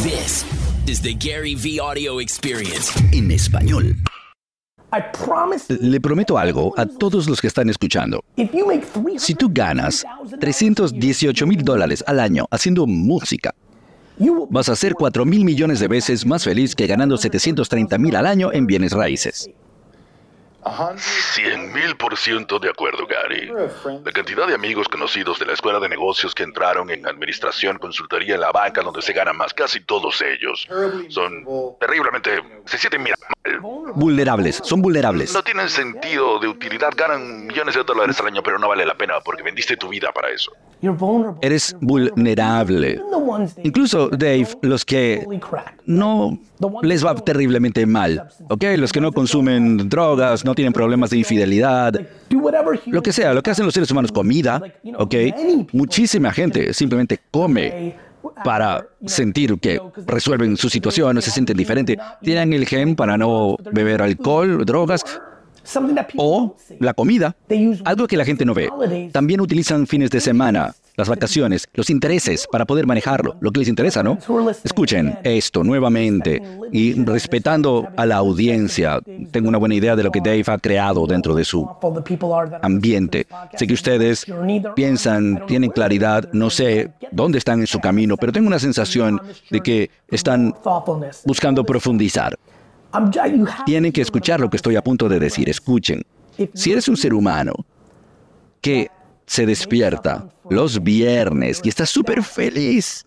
This is the Gary V Audio Experience. en español. Le prometo algo a todos los que están escuchando. Si tú ganas 318 mil dólares al año haciendo música, vas a ser 4 mil millones de veces más feliz que ganando 730 mil al año en bienes raíces. Cien mil por ciento de acuerdo, Gary. La cantidad de amigos conocidos de la escuela de negocios que entraron en administración, consultoría en la banca, donde se gana más, casi todos ellos son terriblemente. se sienten mira, mal. Vulnerables, son vulnerables. No tienen sentido de utilidad, ganan millones de dólares al año, pero no vale la pena porque vendiste tu vida para eso. Eres vulnerable. Incluso, Dave, los que no les va terriblemente mal, ¿ok? Los que no consumen drogas, no tienen problemas de infidelidad, lo que sea, lo que hacen los seres humanos, comida, ¿ok? Muchísima gente simplemente come para sentir que resuelven su situación, no se sienten diferente. Tienen el gen para no beber alcohol, drogas, o la comida, algo que la gente no ve. También utilizan fines de semana, las vacaciones, los intereses para poder manejarlo, lo que les interesa, ¿no? Escuchen esto nuevamente y respetando a la audiencia, tengo una buena idea de lo que Dave ha creado dentro de su ambiente. Sé que ustedes piensan, tienen claridad, no sé dónde están en su camino, pero tengo una sensación de que están buscando profundizar. Tienen que escuchar lo que estoy a punto de decir. Escuchen. Si eres un ser humano que se despierta los viernes y está súper feliz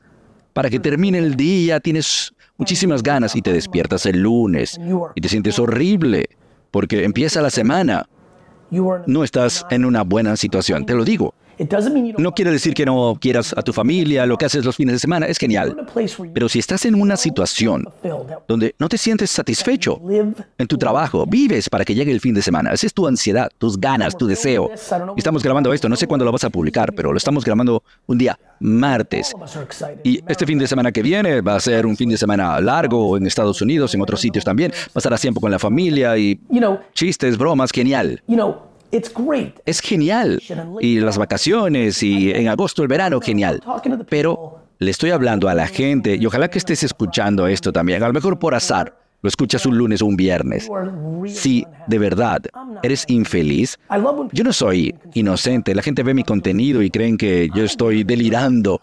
para que termine el día, tienes muchísimas ganas y te despiertas el lunes y te sientes horrible porque empieza la semana, no estás en una buena situación, te lo digo. No quiere decir que no quieras a tu familia, lo que haces los fines de semana es genial. Pero si estás en una situación donde no te sientes satisfecho en tu trabajo, vives para que llegue el fin de semana, esa es tu ansiedad, tus ganas, tu deseo. Y estamos grabando esto, no sé cuándo lo vas a publicar, pero lo estamos grabando un día martes. Y este fin de semana que viene va a ser un fin de semana largo en Estados Unidos, en otros sitios también. Pasarás tiempo con la familia y chistes, bromas, genial. Es genial. Y las vacaciones y en agosto el verano, genial. Pero le estoy hablando a la gente y ojalá que estés escuchando esto también, a lo mejor por azar. Lo escuchas un lunes o un viernes. Si de verdad eres infeliz, yo no soy inocente. La gente ve mi contenido y creen que yo estoy delirando.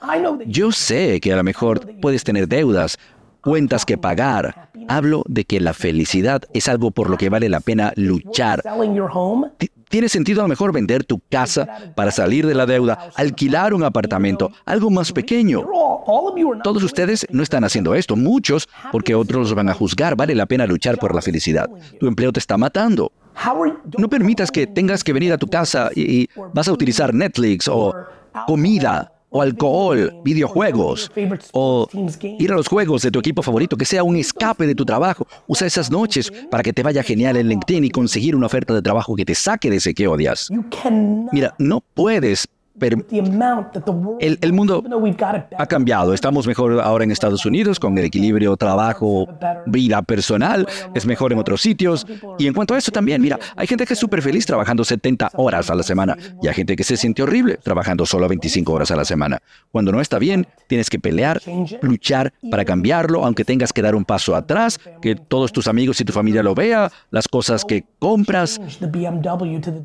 Yo sé que a lo mejor puedes tener deudas, cuentas que pagar. Hablo de que la felicidad es algo por lo que vale la pena luchar. Tiene sentido a lo mejor vender tu casa para salir de la deuda, alquilar un apartamento, algo más pequeño. Todos ustedes no están haciendo esto, muchos, porque otros los van a juzgar. Vale la pena luchar por la felicidad. Tu empleo te está matando. No permitas que tengas que venir a tu casa y, vas a utilizar Netflix o comida o alcohol, videojuegos, o ir a los juegos de tu equipo favorito, que sea un escape de tu trabajo. Usa esas noches para que te vaya genial en LinkedIn y conseguir una oferta de trabajo que te saque de ese que odias. Mira, no puedes el, el, mundo ha cambiado. Estamos mejor ahora en Estados Unidos con el equilibrio trabajo, vida personal. Es mejor en otros sitios. Y en cuanto a eso también, mira, hay gente que es súper feliz trabajando 70 horas a la semana y hay gente que se siente horrible trabajando solo 25 horas a la semana. Cuando no está bien, tienes que pelear, luchar para cambiarlo, aunque tengas que dar un paso atrás, que todos tus amigos y tu familia lo vea, las cosas que compras.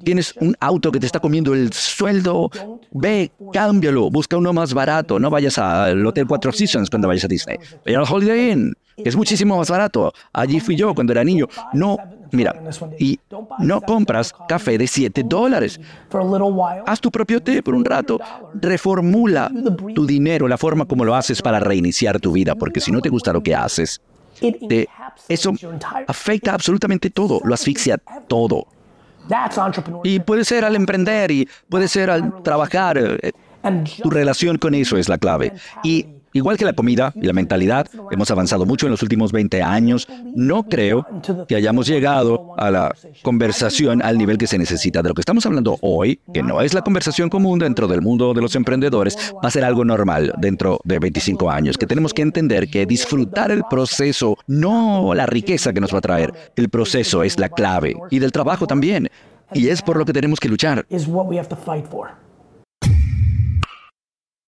Tienes un auto que te está comiendo el sueldo, Ve, cámbialo, busca uno más barato. No vayas al Hotel Cuatro Seasons cuando vayas a Disney. Ve al Holiday Inn, que es muchísimo más barato. Allí fui yo cuando era niño. No, mira, y no compras café de 7 dólares. Haz tu propio té por un rato. Reformula tu dinero, la forma como lo haces para reiniciar tu vida, porque si no te gusta lo que haces, eso afecta absolutamente todo, lo asfixia todo. Y puede ser al emprender y puede ser al trabajar. Tu relación con eso es la clave. Y igual que la comida y la mentalidad, hemos avanzado mucho en los últimos 20 años. No creo que hayamos llegado a la conversación al nivel que se necesita. De lo que estamos hablando hoy, que no es la conversación común dentro del mundo de los emprendedores, va a ser algo normal dentro de 25 años, que tenemos que entender que disfrutar el proceso, no la riqueza que nos va a traer, el proceso es la clave. Y del trabajo también. Y es por lo que tenemos que luchar.